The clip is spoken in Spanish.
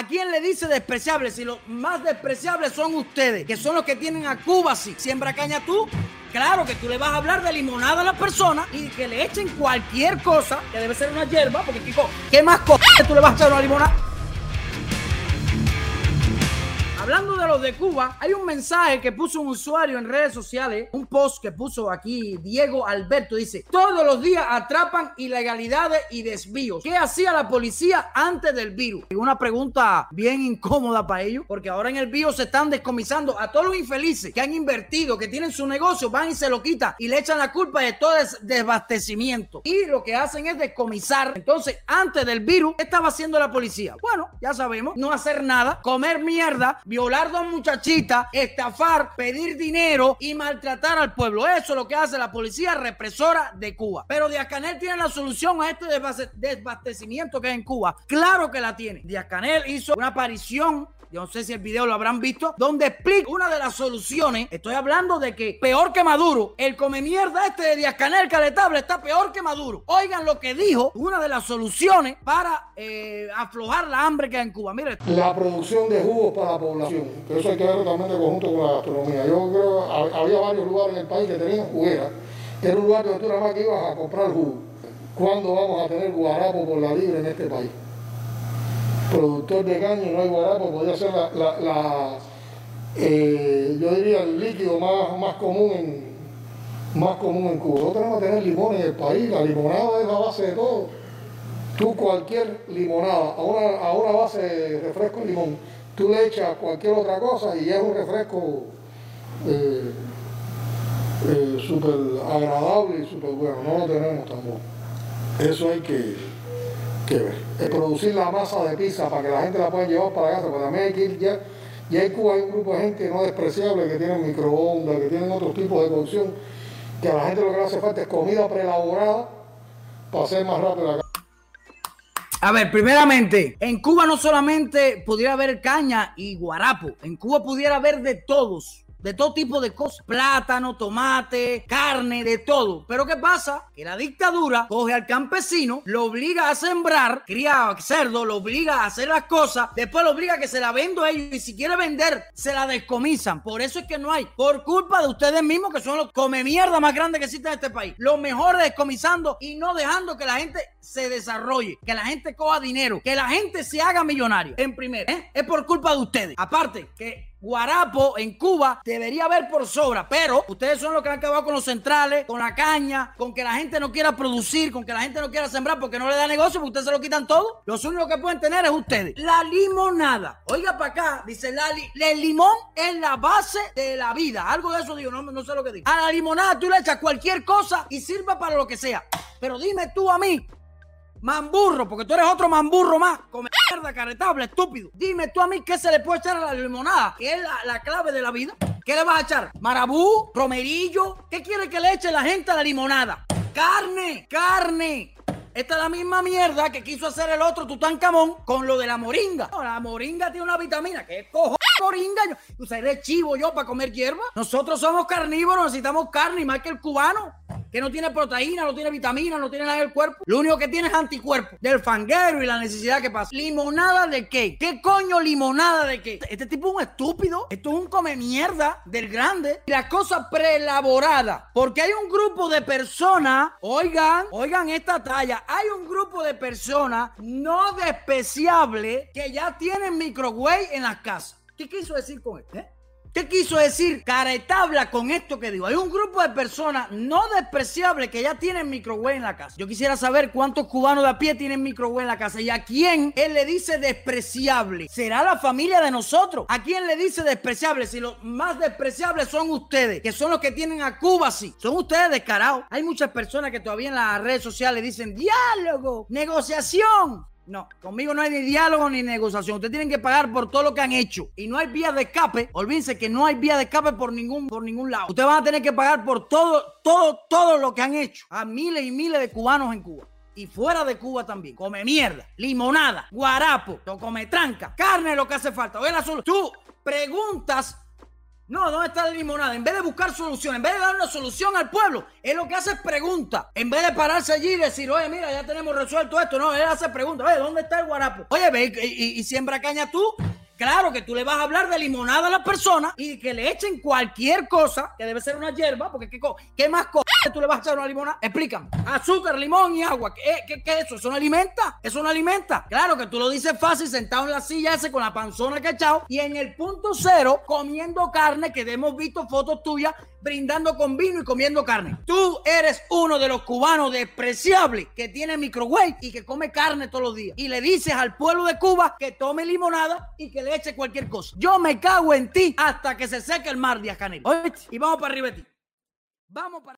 ¿A quién le dice despreciable? Si los más despreciables son ustedes, que son los que tienen a Cuba así. Siembra caña tú. Claro que tú le vas a hablar de limonada a la persona y que le echen cualquier cosa, que debe ser una hierba, porque Kiko, ¿qué más cosas tú le vas a echar una limonada? Hablando de los de Cuba, hay un mensaje que puso un usuario en redes sociales, un post que puso aquí Diego Alberto, dice, todos los días atrapan ilegalidades y desvíos. ¿Qué hacía la policía antes del virus? Y una pregunta bien incómoda para ellos, porque ahora en el virus se están descomisando a todos los infelices que han invertido, que tienen su negocio, van y se lo quitan y le echan la culpa de todo ese desabastecimiento. Y lo que hacen es descomisar. Entonces, antes del virus, ¿qué estaba haciendo la policía? Bueno, ya sabemos, no hacer nada, comer mierda, violar dos muchachitas, estafar, pedir dinero y maltratar al pueblo. Eso es lo que hace la policía represora de Cuba. Pero Díaz Canel tiene la solución a este desabastecimiento que hay en Cuba. Claro que la tiene. Díaz Canel hizo una aparición yo no sé si el video lo habrán visto, donde explica una de las soluciones. Estoy hablando de que peor que Maduro, el come mierda este de Díaz Canel Caletable está peor que Maduro. Oigan lo que dijo, una de las soluciones para eh, aflojar la hambre que hay en Cuba. Mire. La producción de jugos para la población, que eso hay que ver totalmente conjunto con la gastronomía. Yo creo que había varios lugares en el país que tenían jugueras, era un lugar donde tú nada más que ibas a comprar jugo. ¿Cuándo vamos a tener guarapo por la libre en este país? Productor de caña y no hay guarapo, podría ser la, eh, yo diría el líquido más, más común en más común en Cuba. No tenemos que tener limón en el país, la limonada es la base de todo. Tú cualquier limonada, a una, base de refresco de limón, tú le echas cualquier otra cosa y es un refresco eh, eh, súper agradable y súper bueno. No lo tenemos tampoco. Eso hay que es producir la masa de pizza para que la gente la pueda llevar para casa, porque también hay que ir ya, ya en Cuba hay un grupo de gente no despreciable que tienen microondas, que tienen otros tipos de cocción, que a la gente lo que le hace falta es comida preelaborada para hacer más rápido la a ver, primeramente, en Cuba no solamente pudiera haber caña y guarapo, en Cuba pudiera haber de todos de todo tipo de cosas, plátano, tomate, carne, de todo. Pero ¿qué pasa? Que la dictadura coge al campesino, lo obliga a sembrar, cría cerdo, lo obliga a hacer las cosas, después lo obliga a que se la venda a ellos y si quiere vender, se la descomisan. Por eso es que no hay, por culpa de ustedes mismos que son los come mierda más grandes que existen en este país. Los mejores descomisando y no dejando que la gente se desarrolle, que la gente coja dinero, que la gente se haga millonario. En primer, ¿eh? es por culpa de ustedes. Aparte, que guarapo en Cuba debería haber por sobra, pero ustedes son los que han acabado con los centrales, con la caña, con que la gente no quiera producir, con que la gente no quiera sembrar porque no le da negocio, porque ustedes se lo quitan todo. Los únicos que pueden tener es ustedes. La limonada. Oiga para acá, dice Lali, el limón es la base de la vida. Algo de eso digo, no, no sé lo que digo. A la limonada tú le echas cualquier cosa y sirva para lo que sea. Pero dime tú a mí, Mamburro, porque tú eres otro mamburro más. Come mierda, caretable, estúpido. Dime tú a mí qué se le puede echar a la limonada, que es la, clave de la vida. ¿Qué le vas a echar? ¿Marabú? ¿Romerillo? ¿Qué quiere que le eche la gente a la limonada? ¡Carne! ¡Carne! Esta es la misma mierda que quiso hacer el otro Tutankamón con lo de la moringa. la moringa tiene una vitamina. ¿Qué cojo moringa? ¿Tú eres chivo yo para comer hierba? Nosotros somos carnívoros, necesitamos carne y más que el cubano que no tiene proteína, no tiene vitamina, no tiene nada en el cuerpo. Lo único que tiene es anticuerpo del fanguero y la necesidad que pasa. ¿Limonada de qué? ¿Qué coño limonada de qué? Este tipo es un estúpido. Esto es un come mierda del grande. Y las cosas preelaboradas. Porque hay un grupo de personas, oigan, oigan esta talla. Hay un grupo de personas no despreciables que ya tienen microwave en las casas. ¿Qué quiso decir con esto? Eh? ¿Qué quiso decir caretabla con esto que digo? Hay un grupo de personas no despreciables que ya tienen microwave en la casa. Yo quisiera saber cuántos cubanos de a pie tienen microwave en la casa y a quién él le dice despreciable. ¿Será la familia de nosotros? ¿A quién le dice despreciable? Si los más despreciables son ustedes, que son los que tienen a Cuba así. Son ustedes descarados. Hay muchas personas que todavía en las redes sociales dicen diálogo, negociación. No, conmigo no hay ni diálogo ni negociación. Ustedes tienen que pagar por todo lo que han hecho. Y no hay vía de escape. Olvídense que no hay vía de escape por ningún, por ningún lado. Ustedes van a tener que pagar por todo, todo, todo lo que han hecho a miles y miles de cubanos en Cuba. Y fuera de Cuba también. Come mierda, limonada, guarapo, come tranca, carne lo que hace falta. Oye, azul. Tú preguntas No, ¿dónde está la limonada? En vez de buscar solución, en vez de dar una solución al pueblo, él lo que hace es pregunta. En vez de pararse allí y decir, oye, mira, ya tenemos resuelto esto, no, él hace pregunta, oye, ¿dónde está el guarapo? Oye, ve y, siembra caña tú. Claro que tú le vas a hablar de limonada a la persona y que le echen cualquier cosa, que debe ser una hierba, porque ¿qué, qué más cosas tú le vas a echar una limonada? Explícame. Azúcar, limón y agua. ¿Qué, qué, qué es eso? ¿Eso no alimenta? ¿Eso no alimenta? Claro que tú lo dices fácil, sentado en la silla ese con la panzona que ha echado y en el punto cero comiendo carne, que hemos visto fotos tuyas brindando con vino y comiendo carne. Tú eres uno de los cubanos despreciables que tiene microwave y que come carne todos los días. Y le dices al pueblo de Cuba que tome limonada y que le eche cualquier cosa. Yo me cago en ti hasta que se seque el mar de Acanel. Y vamos para arriba de ti. Vamos para